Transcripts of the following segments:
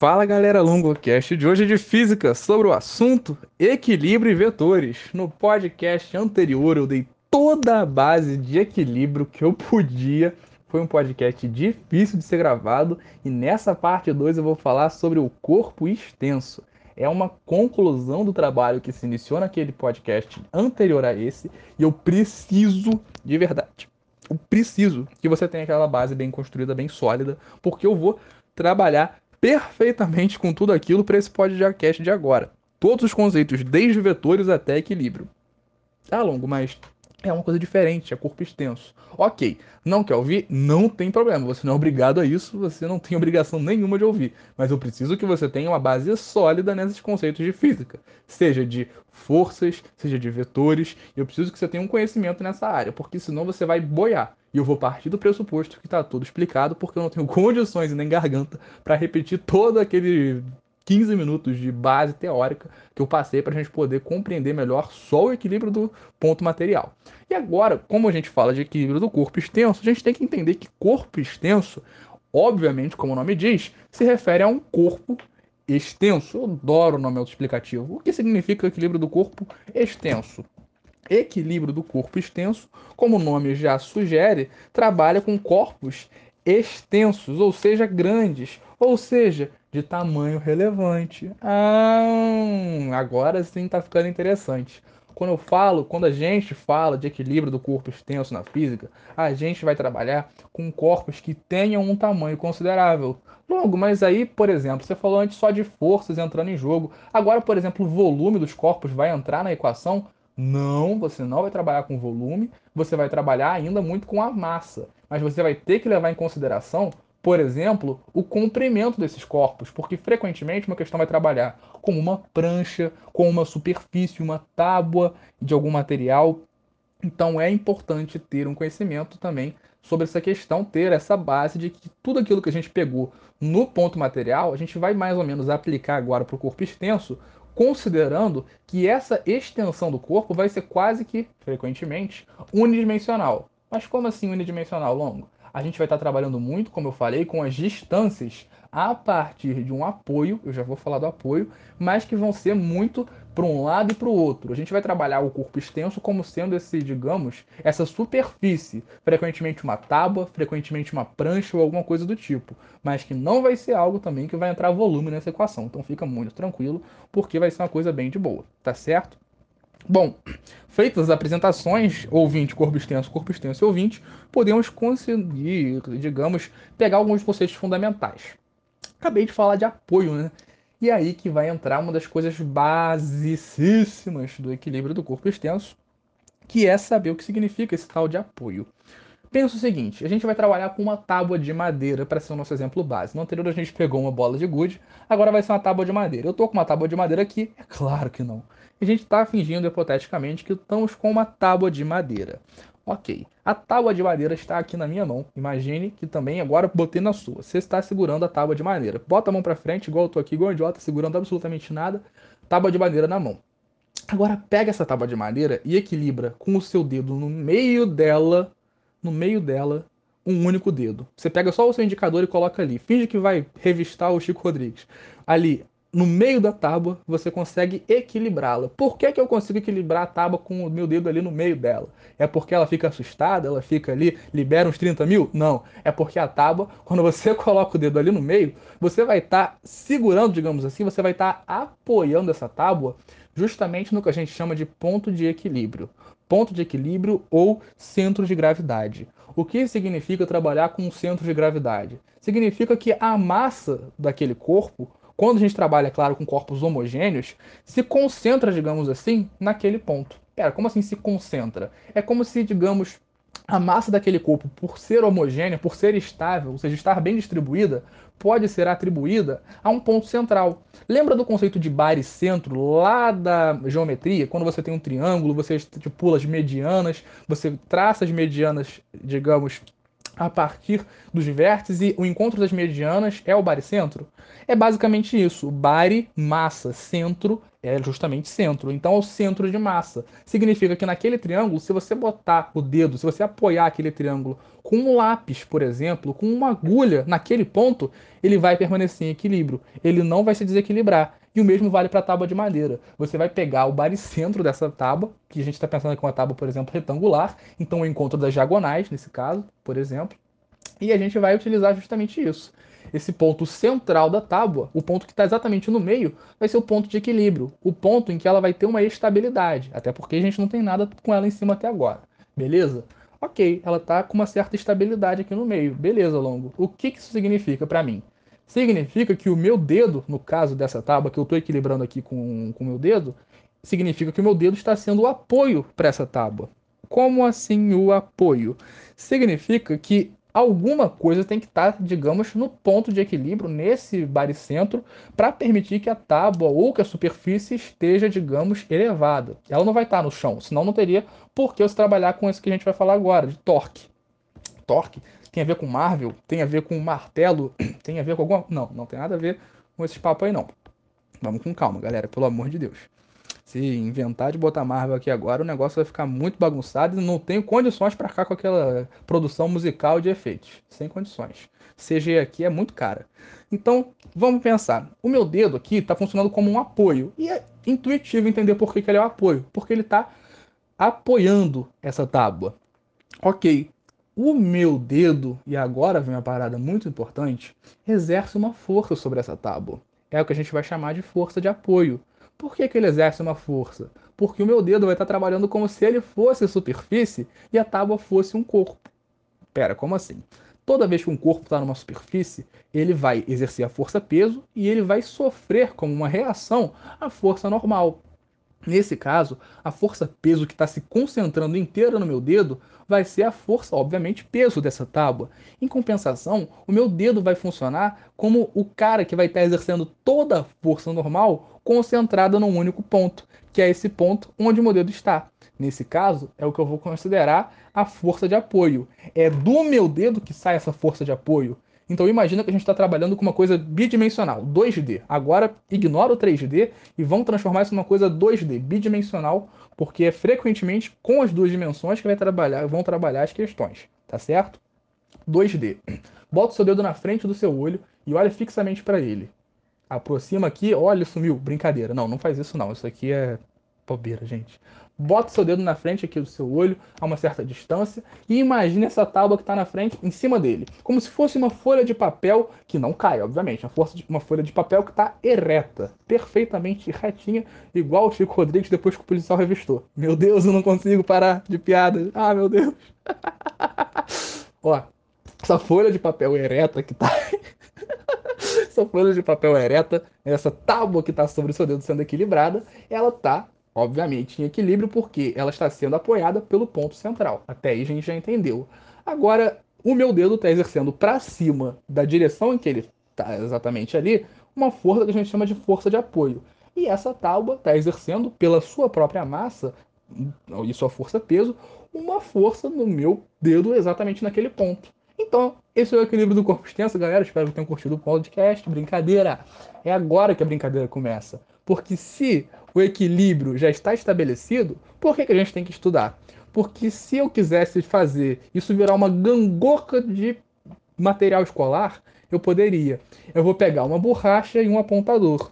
Fala galera, LongoCast de hoje é de física sobre o assunto equilíbrio e vetores. No podcast anterior eu dei toda a base de equilíbrio que eu podia. Foi um podcast difícil de ser gravado e nessa parte 2 eu vou falar sobre o corpo extenso. É uma conclusão do trabalho que se iniciou naquele podcast anterior a esse e eu preciso de verdade. Eu preciso que você tenha aquela base bem construída, bem sólida, porque eu vou trabalhar perfeitamente com tudo aquilo para esse podcast de agora. Todos os conceitos, desde vetores até equilíbrio. Tá longo, mas é uma coisa diferente, é corpo extenso. Ok, não quer ouvir? Não tem problema, você não é obrigado a isso, você não tem obrigação nenhuma de ouvir. Mas eu preciso que você tenha uma base sólida nesses conceitos de física, seja de forças, seja de vetores, eu preciso que você tenha um conhecimento nessa área, porque senão você vai boiar. E eu vou partir do pressuposto que está tudo explicado, porque eu não tenho condições e nem garganta para repetir todo aquele 15 minutos de base teórica que eu passei para a gente poder compreender melhor só o equilíbrio do ponto material. E agora, como a gente fala de equilíbrio do corpo extenso, a gente tem que entender que corpo extenso, obviamente, como o nome diz, se refere a um corpo extenso. Eu adoro o nome autoexplicativo. O que significa equilíbrio do corpo extenso? Equilíbrio do corpo extenso, como o nome já sugere, trabalha com corpos extensos, ou seja, grandes, ou seja, de tamanho relevante. Ah, agora sim está ficando interessante. Quando eu falo, quando a gente fala de equilíbrio do corpo extenso na física, a gente vai trabalhar com corpos que tenham um tamanho considerável. Logo, mas aí, por exemplo, você falou antes só de forças entrando em jogo. Agora, por exemplo, o volume dos corpos vai entrar na equação? Não, você não vai trabalhar com volume, você vai trabalhar ainda muito com a massa. Mas você vai ter que levar em consideração por exemplo, o comprimento desses corpos, porque frequentemente uma questão vai trabalhar com uma prancha, com uma superfície, uma tábua de algum material. Então é importante ter um conhecimento também sobre essa questão, ter essa base de que tudo aquilo que a gente pegou no ponto material, a gente vai mais ou menos aplicar agora para o corpo extenso, considerando que essa extensão do corpo vai ser quase que, frequentemente, unidimensional. Mas como assim unidimensional, longo? a gente vai estar trabalhando muito, como eu falei, com as distâncias a partir de um apoio, eu já vou falar do apoio, mas que vão ser muito para um lado e para o outro. A gente vai trabalhar o corpo extenso como sendo esse, digamos, essa superfície, frequentemente uma tábua, frequentemente uma prancha ou alguma coisa do tipo, mas que não vai ser algo também que vai entrar volume nessa equação. Então fica muito tranquilo, porque vai ser uma coisa bem de boa, tá certo? Bom, feitas as apresentações, ouvinte, corpo extenso, corpo extenso e ouvinte, podemos conseguir, digamos, pegar alguns conceitos fundamentais. Acabei de falar de apoio, né? E aí que vai entrar uma das coisas basicíssimas do equilíbrio do corpo extenso, que é saber o que significa esse tal de apoio. Pensa o seguinte, a gente vai trabalhar com uma tábua de madeira para ser o nosso exemplo base. No anterior a gente pegou uma bola de gude, agora vai ser uma tábua de madeira. Eu estou com uma tábua de madeira aqui? É claro que não. A gente está fingindo hipoteticamente que estamos com uma tábua de madeira. Ok, a tábua de madeira está aqui na minha mão. Imagine que também agora botei na sua. Você está segurando a tábua de madeira. Bota a mão para frente, igual eu estou aqui, igual um idiota, segurando absolutamente nada. Tábua de madeira na mão. Agora pega essa tábua de madeira e equilibra com o seu dedo no meio dela no meio dela um único dedo. Você pega só o seu indicador e coloca ali. Finge que vai revistar o Chico Rodrigues. Ali, no meio da tábua, você consegue equilibrá-la. Por que, que eu consigo equilibrar a tábua com o meu dedo ali no meio dela? É porque ela fica assustada, ela fica ali, libera uns 30 mil? Não. É porque a tábua, quando você coloca o dedo ali no meio, você vai estar tá segurando, digamos assim, você vai estar tá apoiando essa tábua justamente no que a gente chama de ponto de equilíbrio ponto de equilíbrio ou centro de gravidade. O que significa trabalhar com um centro de gravidade? Significa que a massa daquele corpo, quando a gente trabalha, é claro, com corpos homogêneos, se concentra, digamos assim, naquele ponto. Pera, como assim se concentra? É como se, digamos, a massa daquele corpo, por ser homogênea, por ser estável, ou seja, estar bem distribuída, pode ser atribuída a um ponto central. Lembra do conceito de baricentro lá da geometria? Quando você tem um triângulo, você estipula as medianas, você traça as medianas, digamos, a partir dos vértices e o encontro das medianas é o baricentro? É basicamente isso. Bari, massa, centro é justamente centro. Então é o centro de massa. Significa que naquele triângulo, se você botar o dedo, se você apoiar aquele triângulo com um lápis, por exemplo, com uma agulha naquele ponto, ele vai permanecer em equilíbrio. Ele não vai se desequilibrar. E o mesmo vale para a tábua de madeira. Você vai pegar o baricentro dessa tábua, que a gente está pensando aqui uma tábua, por exemplo, retangular, então o encontro das diagonais, nesse caso, por exemplo, e a gente vai utilizar justamente isso. Esse ponto central da tábua, o ponto que está exatamente no meio, vai ser o ponto de equilíbrio, o ponto em que ela vai ter uma estabilidade, até porque a gente não tem nada com ela em cima até agora, beleza? Ok, ela está com uma certa estabilidade aqui no meio, beleza, Longo. O que, que isso significa para mim? significa que o meu dedo, no caso dessa tábua que eu estou equilibrando aqui com o meu dedo, significa que o meu dedo está sendo o apoio para essa tábua. Como assim o apoio? Significa que alguma coisa tem que estar, tá, digamos, no ponto de equilíbrio, nesse baricentro, para permitir que a tábua ou que a superfície esteja, digamos, elevada. Ela não vai estar tá no chão, senão não teria por que você trabalhar com isso que a gente vai falar agora, de torque. Torque tem a ver com Marvel, tem a ver com martelo, tem a ver com alguma. Não, não tem nada a ver com esses papos aí, não. Vamos com calma, galera, pelo amor de Deus. Se inventar de botar Marvel aqui agora, o negócio vai ficar muito bagunçado e não tenho condições para ficar com aquela produção musical de efeitos. Sem condições. CG aqui é muito cara. Então, vamos pensar. O meu dedo aqui está funcionando como um apoio. E é intuitivo entender por que, que ele é um apoio. Porque ele está apoiando essa tábua. Ok, o meu dedo, e agora vem uma parada muito importante, exerce uma força sobre essa tábua. É o que a gente vai chamar de força de apoio. Por que, que ele exerce uma força? Porque o meu dedo vai estar trabalhando como se ele fosse superfície e a tábua fosse um corpo. Pera, como assim? Toda vez que um corpo está numa superfície, ele vai exercer a força-peso e ele vai sofrer como uma reação a força normal. Nesse caso, a força peso que está se concentrando inteira no meu dedo vai ser a força, obviamente, peso dessa tábua. Em compensação, o meu dedo vai funcionar como o cara que vai estar exercendo toda a força normal concentrada num único ponto, que é esse ponto onde o meu dedo está. Nesse caso, é o que eu vou considerar a força de apoio. É do meu dedo que sai essa força de apoio. Então imagina que a gente está trabalhando com uma coisa bidimensional, 2D. Agora ignora o 3D e vamos transformar isso numa coisa 2D, bidimensional, porque é frequentemente com as duas dimensões que vai trabalhar, vão trabalhar as questões, tá certo? 2D. Bota o seu dedo na frente do seu olho e olha fixamente para ele. Aproxima aqui, olha, sumiu. Brincadeira. Não, não faz isso não. Isso aqui é bobeira, gente bota seu dedo na frente aqui do seu olho, a uma certa distância, e imagine essa tábua que está na frente, em cima dele. Como se fosse uma folha de papel, que não cai, obviamente, uma, de, uma folha de papel que está ereta, perfeitamente retinha, igual o Chico Rodrigues depois que o policial revistou. Meu Deus, eu não consigo parar de piada. Ah, meu Deus. Ó, essa folha de papel ereta que tá. essa folha de papel ereta, essa tábua que está sobre o seu dedo sendo equilibrada, ela tá obviamente em equilíbrio, porque ela está sendo apoiada pelo ponto central. Até aí a gente já entendeu. Agora, o meu dedo está exercendo para cima da direção em que ele está exatamente ali, uma força que a gente chama de força de apoio. E essa tábua está exercendo, pela sua própria massa e sua força-peso, uma força no meu dedo exatamente naquele ponto. Então, esse é o equilíbrio do corpo extenso, galera. Espero que tenham curtido o podcast. Brincadeira. É agora que a brincadeira começa. Porque se o equilíbrio já está estabelecido, por que, que a gente tem que estudar? Porque se eu quisesse fazer isso virar uma gangorra de material escolar, eu poderia. Eu vou pegar uma borracha e um apontador.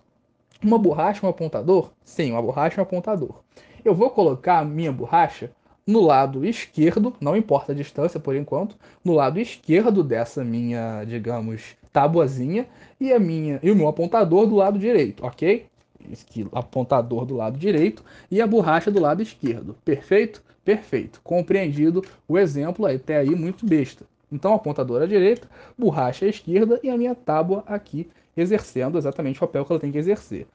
Uma borracha e um apontador? Sim, uma borracha e um apontador. Eu vou colocar a minha borracha no lado esquerdo, não importa a distância por enquanto, no lado esquerdo dessa minha, digamos, tabuazinha e a minha e o meu apontador do lado direito, ok? Apontador do lado direito e a borracha do lado esquerdo. Perfeito? Perfeito. Compreendido o exemplo até aí muito besta. Então, apontador à direita, borracha à esquerda e a minha tábua aqui exercendo exatamente o papel que ela tem que exercer.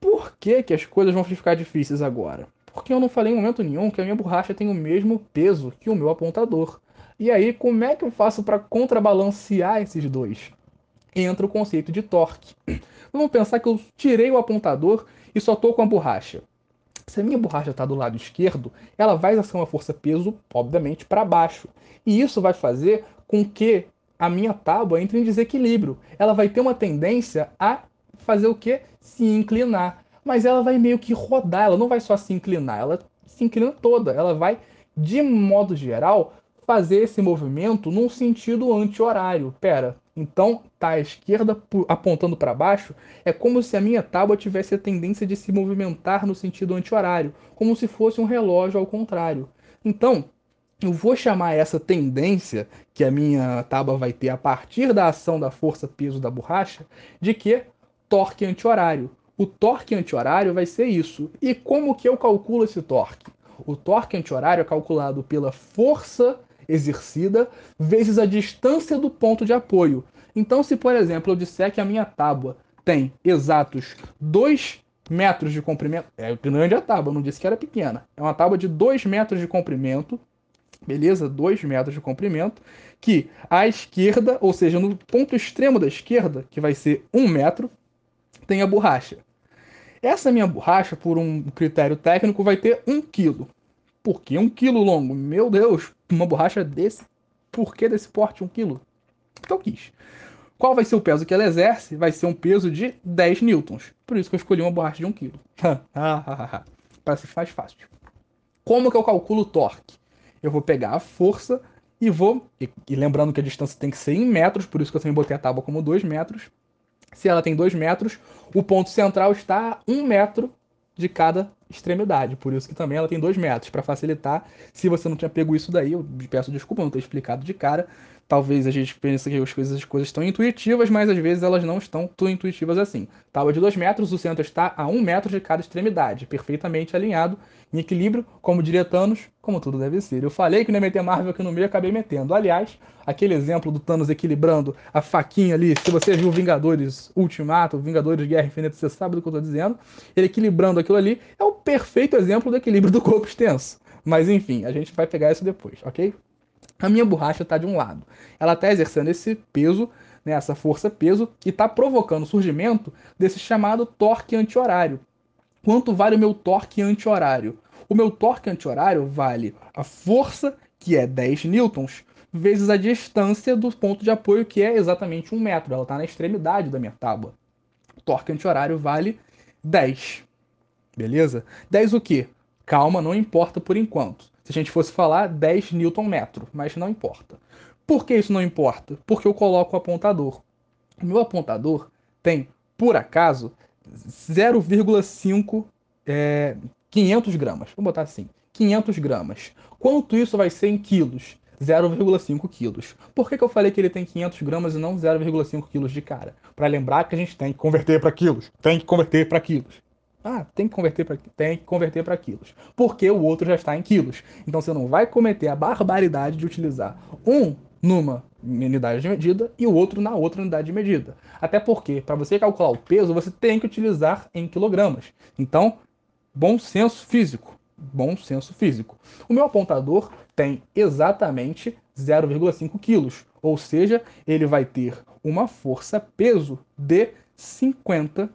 Por que, que as coisas vão ficar difíceis agora? Porque eu não falei em momento nenhum que a minha borracha tem o mesmo peso que o meu apontador. E aí, como é que eu faço para contrabalancear esses dois? Entra o conceito de torque. Vamos pensar que eu tirei o apontador e só estou com a borracha. Se a minha borracha está do lado esquerdo, ela vai exercer uma força-peso, obviamente, para baixo. E isso vai fazer com que a minha tábua entre em desequilíbrio. Ela vai ter uma tendência a fazer o que? Se inclinar. mas ela vai meio que rodar, ela não vai só se inclinar, ela se inclina toda, ela vai, de modo geral, fazer esse movimento num sentido anti-horário. Pera, então tá à esquerda apontando para baixo, é como se a minha tábua tivesse a tendência de se movimentar no sentido anti-horário, como se fosse um relógio ao contrário. Então, eu vou chamar essa tendência que a minha tábua vai ter a partir da ação da força-peso da borracha de que torque anti-horário. O torque anti-horário vai ser isso. E como que eu calculo esse torque? O torque anti-horário é calculado pela força exercida vezes a distância do ponto de apoio. Então, se por exemplo eu disser que a minha tábua tem exatos 2 metros de comprimento, é grande a tábua, não disse que era pequena. É uma tábua de 2 metros de comprimento, beleza? 2 metros de comprimento, que à esquerda, ou seja, no ponto extremo da esquerda, que vai ser 1 metro, tem a borracha. Essa minha borracha, por um critério técnico, vai ter 1 kg. Por que 1 kg longo? Meu Deus, uma borracha desse, por que desse porte 1 kg? Então quis. Qual vai ser o peso que ela exerce? Vai ser um peso de 10 newtons. Por isso que eu escolhi uma borracha de 1 kg. Parece mais fácil. Como que eu calculo o torque? Eu vou pegar a força e vou. E, e, lembrando que a distância tem que ser em metros, por isso que eu também botei a tábua como 2 metros. Se ela tem 2 metros, o ponto central está a 1 metro de cada extremidade. Por isso que também ela tem 2 metros, para facilitar. Se você não tinha pego isso daí, eu peço desculpa, não ter explicado de cara. Talvez a gente pense que as coisas, as coisas estão intuitivas, mas às vezes elas não estão tão intuitivas assim. Tábua de 2 metros, o centro está a 1 um metro de cada extremidade, perfeitamente alinhado, em equilíbrio, como diria Thanos, como tudo deve ser. Eu falei que não ia meter Marvel aqui no meio, acabei metendo. Aliás, aquele exemplo do Thanos equilibrando a faquinha ali, se você viu Vingadores Ultimato, Vingadores Guerra Infinita, você sabe do que eu estou dizendo. Ele equilibrando aquilo ali é o perfeito exemplo do equilíbrio do corpo extenso. Mas enfim, a gente vai pegar isso depois, ok? A minha borracha está de um lado. Ela está exercendo esse peso, né, essa força-peso, e está provocando o surgimento desse chamado torque anti-horário. Quanto vale o meu torque anti-horário? O meu torque anti-horário vale a força, que é 10 newtons, vezes a distância do ponto de apoio, que é exatamente um metro. Ela está na extremidade da minha tábua. O torque anti-horário vale 10. Beleza? 10 o quê? Calma, não importa por enquanto. Se a gente fosse falar 10 Newton metro, mas não importa. Por que isso não importa? Porque eu coloco o apontador. O meu apontador tem, por acaso, 0,5 é, 500 gramas. Vou botar assim, 500 gramas. Quanto isso vai ser em quilos? 0,5 quilos. Por que, que eu falei que ele tem 500 gramas e não 0,5 quilos de cara? Para lembrar que a gente tem que converter para quilos. Tem que converter para quilos. Ah, tem que converter para tem que converter para quilos, porque o outro já está em quilos. Então você não vai cometer a barbaridade de utilizar um numa unidade de medida e o outro na outra unidade de medida. Até porque para você calcular o peso, você tem que utilizar em quilogramas. Então, bom senso físico, bom senso físico. O meu apontador tem exatamente 0,5 quilos, ou seja, ele vai ter uma força peso de 50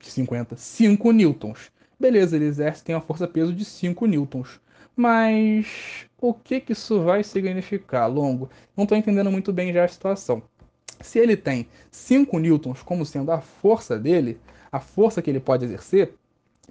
50, 5 newtons. Beleza, ele exerce tem uma força-peso de 5 newtons. Mas o que, que isso vai significar, longo? Não estou entendendo muito bem já a situação. Se ele tem 5 newtons como sendo a força dele, a força que ele pode exercer,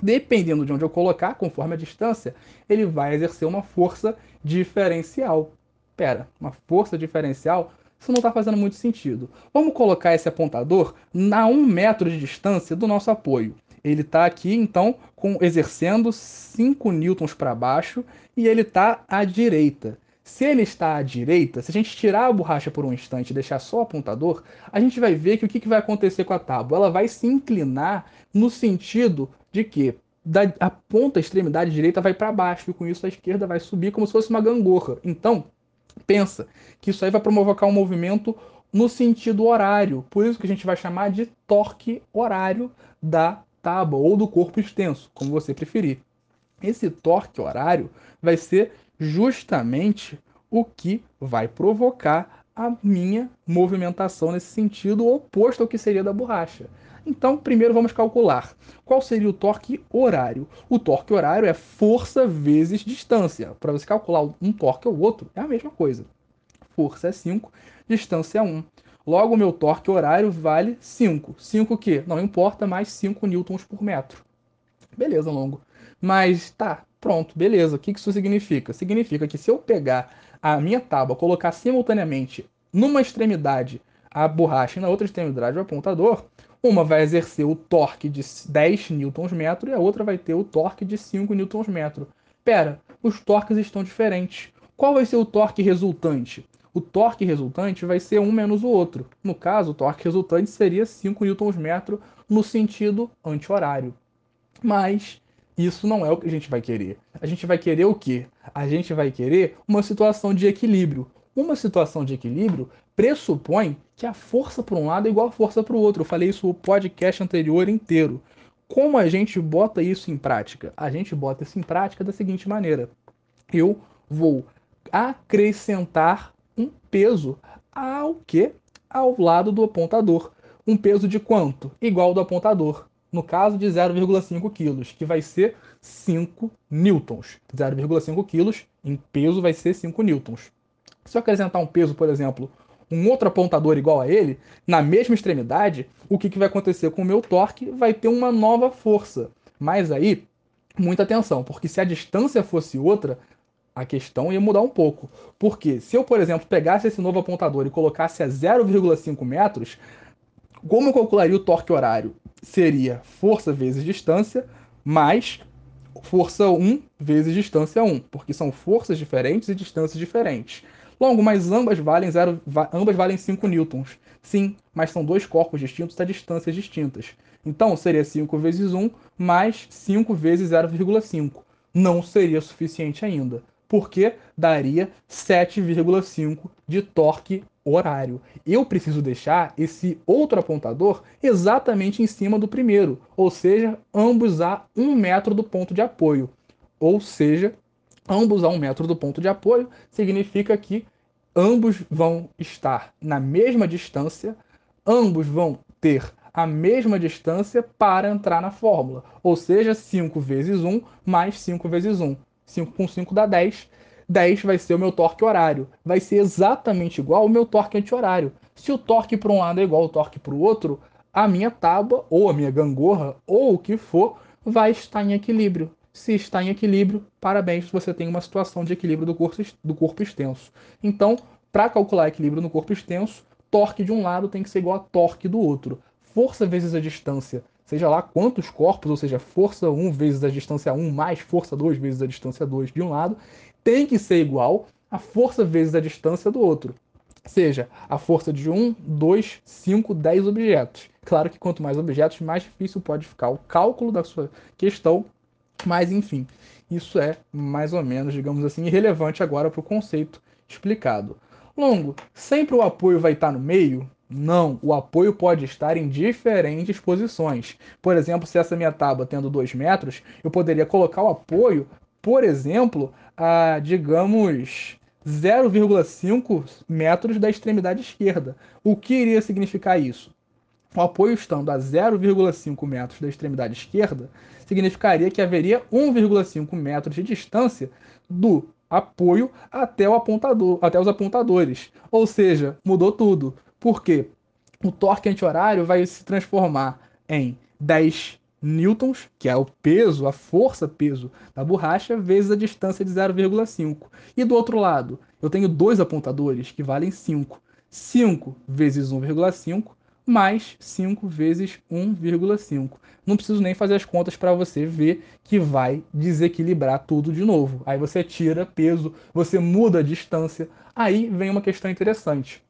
dependendo de onde eu colocar, conforme a distância, ele vai exercer uma força diferencial. Pera, uma força diferencial isso não está fazendo muito sentido. Vamos colocar esse apontador a um metro de distância do nosso apoio. Ele está aqui, então, com, exercendo 5 newtons para baixo e ele está à direita. Se ele está à direita, se a gente tirar a borracha por um instante e deixar só o apontador, a gente vai ver que o que, que vai acontecer com a tábua? Ela vai se inclinar no sentido de que da, a ponta, a extremidade direita vai para baixo e com isso a esquerda vai subir como se fosse uma gangorra. Então, pensa que isso aí vai provocar um movimento no sentido horário. Por isso que a gente vai chamar de torque horário da tábua ou do corpo extenso, como você preferir. Esse torque horário vai ser justamente o que vai provocar a minha movimentação nesse sentido oposto ao que seria da borracha. Então, primeiro vamos calcular qual seria o torque horário. O torque horário é força vezes distância. Para você calcular um torque ou outro, é a mesma coisa. Força é 5, distância é 1. Logo, o meu torque horário vale 5. 5 o quê? Não importa, mais 5 newtons por metro. Beleza, longo. Mas tá, pronto, beleza. O que isso significa? Significa que se eu pegar a minha tábua, colocar simultaneamente numa extremidade a borracha e na outra extremidade o apontador, uma vai exercer o torque de 10 Nm e a outra vai ter o torque de 5 Nm. Pera, os torques estão diferentes. Qual vai ser o torque resultante? O torque resultante vai ser um menos o outro. No caso, o torque resultante seria 5 Nm no sentido anti-horário. Mas isso não é o que a gente vai querer. A gente vai querer o quê? A gente vai querer uma situação de equilíbrio. Uma situação de equilíbrio pressupõe que a força para um lado é igual a força para o outro. Eu falei isso no podcast anterior inteiro. Como a gente bota isso em prática? A gente bota isso em prática da seguinte maneira: eu vou acrescentar um peso ao que? Ao lado do apontador. Um peso de quanto? Igual ao do apontador. No caso de 0,5 kg, que vai ser 5 newtons. 0,5 kg em peso vai ser 5 newtons. Se eu acrescentar um peso, por exemplo, um outro apontador igual a ele, na mesma extremidade, o que, que vai acontecer com o meu torque? Vai ter uma nova força. Mas aí, muita atenção, porque se a distância fosse outra, a questão ia mudar um pouco. Porque se eu, por exemplo, pegasse esse novo apontador e colocasse a 0,5 metros, como eu calcularia o torque horário? Seria força vezes distância mais força 1 vezes distância 1, porque são forças diferentes e distâncias diferentes. Longo, mas ambas valem, zero, ambas valem 5 newtons. Sim, mas são dois corpos distintos a distâncias distintas. Então, seria 5 vezes 1 mais 5 vezes 0,5. Não seria suficiente ainda, porque daria 7,5 de torque horário. Eu preciso deixar esse outro apontador exatamente em cima do primeiro, ou seja, ambos a 1 metro do ponto de apoio. Ou seja, ambos a um metro do ponto de apoio, significa que ambos vão estar na mesma distância, ambos vão ter a mesma distância para entrar na fórmula. Ou seja, 5 vezes 1 mais 5 vezes 1. 5 com 5 dá 10. 10 vai ser o meu torque horário. Vai ser exatamente igual ao meu torque anti-horário. Se o torque para um lado é igual ao torque para o outro, a minha tábua, ou a minha gangorra, ou o que for, vai estar em equilíbrio. Se está em equilíbrio, parabéns, você tem uma situação de equilíbrio do corpo, do corpo extenso. Então, para calcular equilíbrio no corpo extenso, torque de um lado tem que ser igual a torque do outro. Força vezes a distância, seja lá quantos corpos, ou seja, força 1 vezes a distância 1 mais força 2 vezes a distância 2 de um lado, tem que ser igual a força vezes a distância do outro. Seja a força de 1, 2, 5, 10 objetos. Claro que quanto mais objetos, mais difícil pode ficar o cálculo da sua questão mas, enfim, isso é mais ou menos, digamos assim, irrelevante agora para o conceito explicado. Longo, sempre o apoio vai estar no meio? Não, o apoio pode estar em diferentes posições. Por exemplo, se essa minha tábua tendo 2 metros, eu poderia colocar o apoio, por exemplo, a, digamos, 0,5 metros da extremidade esquerda. O que iria significar isso? O apoio estando a 0,5 metros da extremidade esquerda, significaria que haveria 1,5 metros de distância do apoio até, o apontador, até os apontadores. Ou seja, mudou tudo. Por quê? O torque anti-horário vai se transformar em 10 newtons, que é o peso, a força-peso da borracha, vezes a distância de 0,5. E do outro lado, eu tenho dois apontadores que valem 5. 5 vezes 1,5 mais 5 vezes 1,5. Não preciso nem fazer as contas para você ver que vai desequilibrar tudo de novo. Aí você tira peso, você muda a distância. Aí vem uma questão interessante.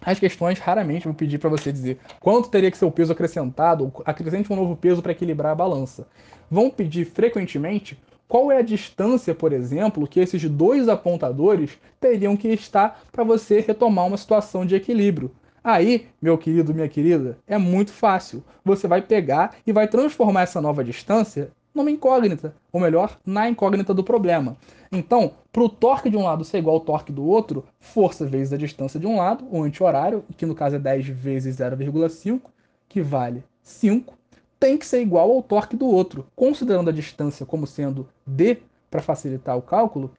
As questões raramente vão pedir para você dizer quanto teria que ser o peso acrescentado, acrescente um novo peso para equilibrar a balança. Vão pedir frequentemente qual é a distância, por exemplo, que esses dois apontadores teriam que estar para você retomar uma situação de equilíbrio. Aí, meu querido, minha querida, é muito fácil. Você vai pegar e vai transformar essa nova distância numa incógnita, ou melhor, na incógnita do problema. Então, para o torque de um lado ser igual ao torque do outro, força vezes a distância de um lado, o anti-horário, que no caso é 10 vezes 0,5, que vale 5, tem que ser igual ao torque do outro. Considerando a distância como sendo d, para facilitar o cálculo,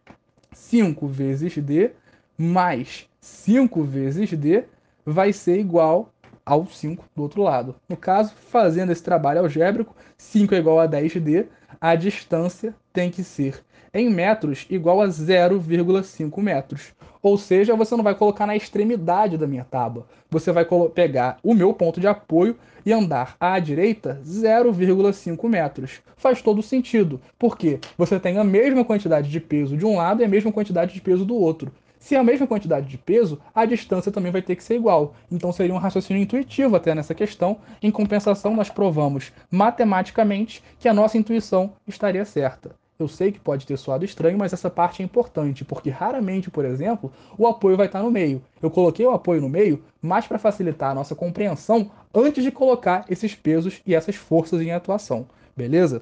5 vezes d mais 5 vezes d vai ser igual ao 5 do outro lado. No caso, fazendo esse trabalho algébrico, 5 é igual a 10d, a distância tem que ser em metros igual a 0,5 metros. Ou seja, você não vai colocar na extremidade da minha tábua. Você vai pegar o meu ponto de apoio e andar à direita 0,5 metros. Faz todo sentido, porque você tem a mesma quantidade de peso de um lado e a mesma quantidade de peso do outro. Se é a mesma quantidade de peso, a distância também vai ter que ser igual. Então seria um raciocínio intuitivo até nessa questão. Em compensação, nós provamos matematicamente que a nossa intuição estaria certa. Eu sei que pode ter soado estranho, mas essa parte é importante, porque raramente, por exemplo, o apoio vai estar no meio. Eu coloquei o apoio no meio mais para facilitar a nossa compreensão antes de colocar esses pesos e essas forças em atuação, beleza?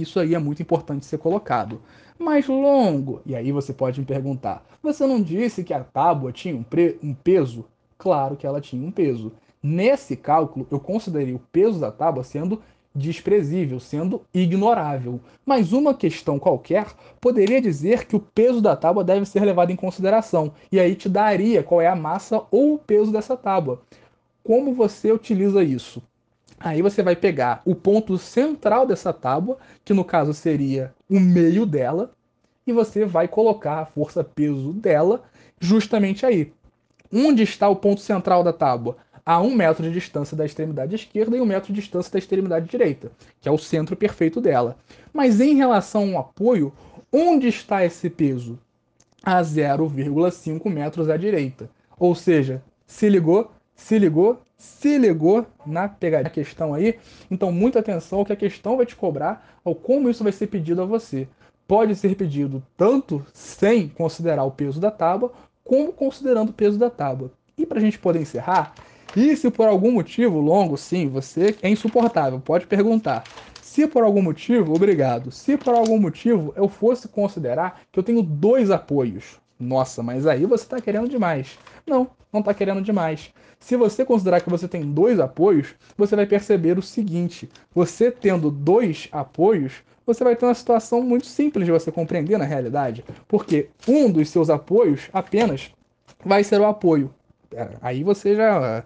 Isso aí é muito importante ser colocado. Mais longo, e aí você pode me perguntar: você não disse que a tábua tinha um, um peso? Claro que ela tinha um peso. Nesse cálculo, eu considerei o peso da tábua sendo desprezível, sendo ignorável. Mas uma questão qualquer poderia dizer que o peso da tábua deve ser levado em consideração, e aí te daria qual é a massa ou o peso dessa tábua. Como você utiliza isso? Aí você vai pegar o ponto central dessa tábua, que no caso seria o meio dela, e você vai colocar a força-peso dela justamente aí. Onde está o ponto central da tábua? a um metro de distância da extremidade esquerda e um metro de distância da extremidade direita, que é o centro perfeito dela. Mas em relação ao apoio, onde está esse peso? A 0,5 metros à direita. Ou seja, se ligou, se ligou, se ligou na pegadinha questão aí. Então, muita atenção que a questão vai te cobrar, ao como isso vai ser pedido a você. Pode ser pedido tanto sem considerar o peso da tábua, como considerando o peso da tábua. E para a gente poder encerrar, e se por algum motivo longo, sim, você é insuportável, pode perguntar. Se por algum motivo, obrigado. Se por algum motivo eu fosse considerar que eu tenho dois apoios, nossa, mas aí você está querendo demais. Não, não está querendo demais. Se você considerar que você tem dois apoios, você vai perceber o seguinte: você tendo dois apoios, você vai ter uma situação muito simples de você compreender na realidade, porque um dos seus apoios apenas vai ser o apoio aí você já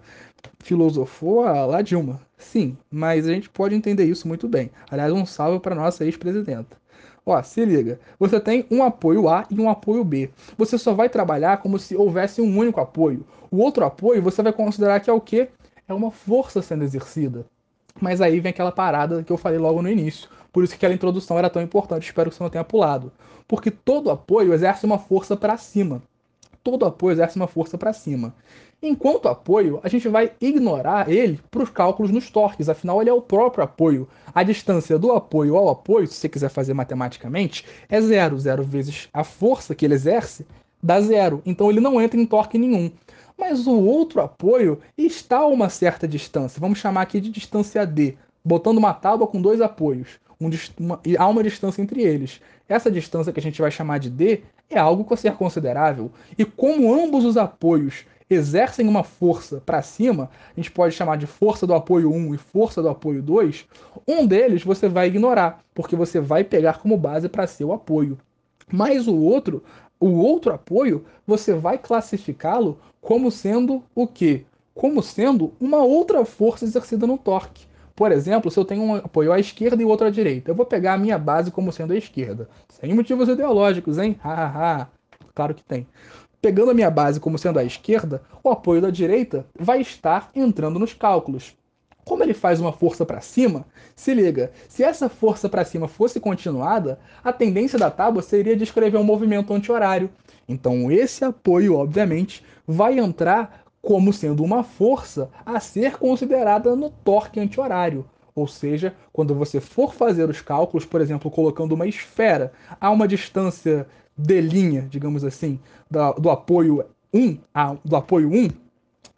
filosofou a lá Dilma. Sim, mas a gente pode entender isso muito bem. Aliás, um salve para nossa ex-presidenta. Ó, se liga, você tem um apoio A e um apoio B. Você só vai trabalhar como se houvesse um único apoio. O outro apoio você vai considerar que é o quê? É uma força sendo exercida. Mas aí vem aquela parada que eu falei logo no início. Por isso que aquela introdução era tão importante, espero que você não tenha pulado. Porque todo apoio exerce uma força para cima todo apoio exerce uma força para cima. Enquanto apoio, a gente vai ignorar ele para os cálculos nos torques, afinal ele é o próprio apoio. A distância do apoio ao apoio, se você quiser fazer matematicamente, é zero. Zero vezes a força que ele exerce dá zero. Então ele não entra em torque nenhum. Mas o outro apoio está a uma certa distância. Vamos chamar aqui de distância D, botando uma tábua com dois apoios. Um, uma, e há uma distância entre eles. Essa distância que a gente vai chamar de D é algo a ser considerável. E como ambos os apoios exercem uma força para cima, a gente pode chamar de força do apoio 1 e força do apoio 2, um deles você vai ignorar, porque você vai pegar como base para ser o apoio. Mas o outro, o outro apoio, você vai classificá-lo como sendo o quê? Como sendo uma outra força exercida no torque. Por exemplo, se eu tenho um apoio à esquerda e outro à direita, eu vou pegar a minha base como sendo a esquerda. Sem motivos ideológicos, hein? Hahaha. claro que tem. Pegando a minha base como sendo a esquerda, o apoio da direita vai estar entrando nos cálculos. Como ele faz uma força para cima, se liga, se essa força para cima fosse continuada, a tendência da tábua seria de escrever um movimento anti-horário. Então esse apoio, obviamente, vai entrar como sendo uma força a ser considerada no torque anti-horário. Ou seja, quando você for fazer os cálculos, por exemplo, colocando uma esfera a uma distância de linha, digamos assim, do, apoio 1 a, do apoio 1,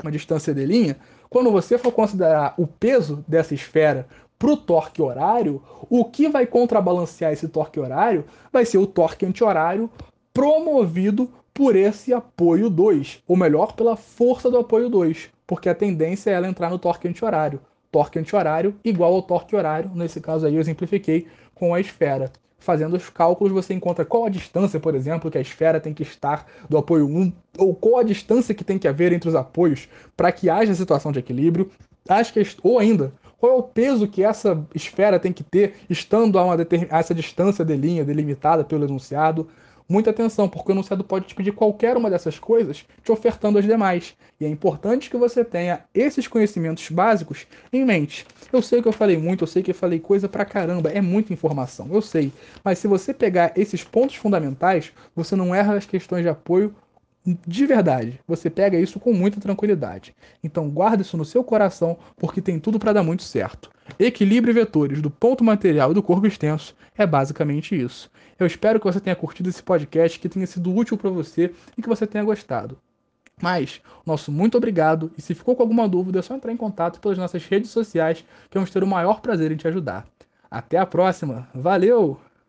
uma distância de linha, quando você for considerar o peso dessa esfera para o torque horário, o que vai contrabalancear esse torque horário vai ser o torque anti-horário promovido por esse apoio 2, ou melhor, pela força do apoio 2, porque a tendência é ela entrar no torque anti-horário. Torque anti-horário igual ao torque horário, nesse caso aí eu exemplifiquei com a esfera. Fazendo os cálculos, você encontra qual a distância, por exemplo, que a esfera tem que estar do apoio 1, ou qual a distância que tem que haver entre os apoios para que haja situação de equilíbrio. Acho que, ou ainda, qual é o peso que essa esfera tem que ter estando a, uma a essa distância de linha delimitada pelo enunciado muita atenção, porque o enunciado pode te pedir qualquer uma dessas coisas, te ofertando as demais. E é importante que você tenha esses conhecimentos básicos em mente. Eu sei que eu falei muito, eu sei que eu falei coisa pra caramba, é muita informação, eu sei. Mas se você pegar esses pontos fundamentais, você não erra as questões de apoio de verdade. Você pega isso com muita tranquilidade. Então guarda isso no seu coração, porque tem tudo para dar muito certo. Equilíbrio vetores do ponto material e do corpo extenso é basicamente isso. Eu espero que você tenha curtido esse podcast, que tenha sido útil para você e que você tenha gostado. Mas, nosso muito obrigado, e se ficou com alguma dúvida, é só entrar em contato pelas nossas redes sociais, que vamos ter o maior prazer em te ajudar. Até a próxima, valeu!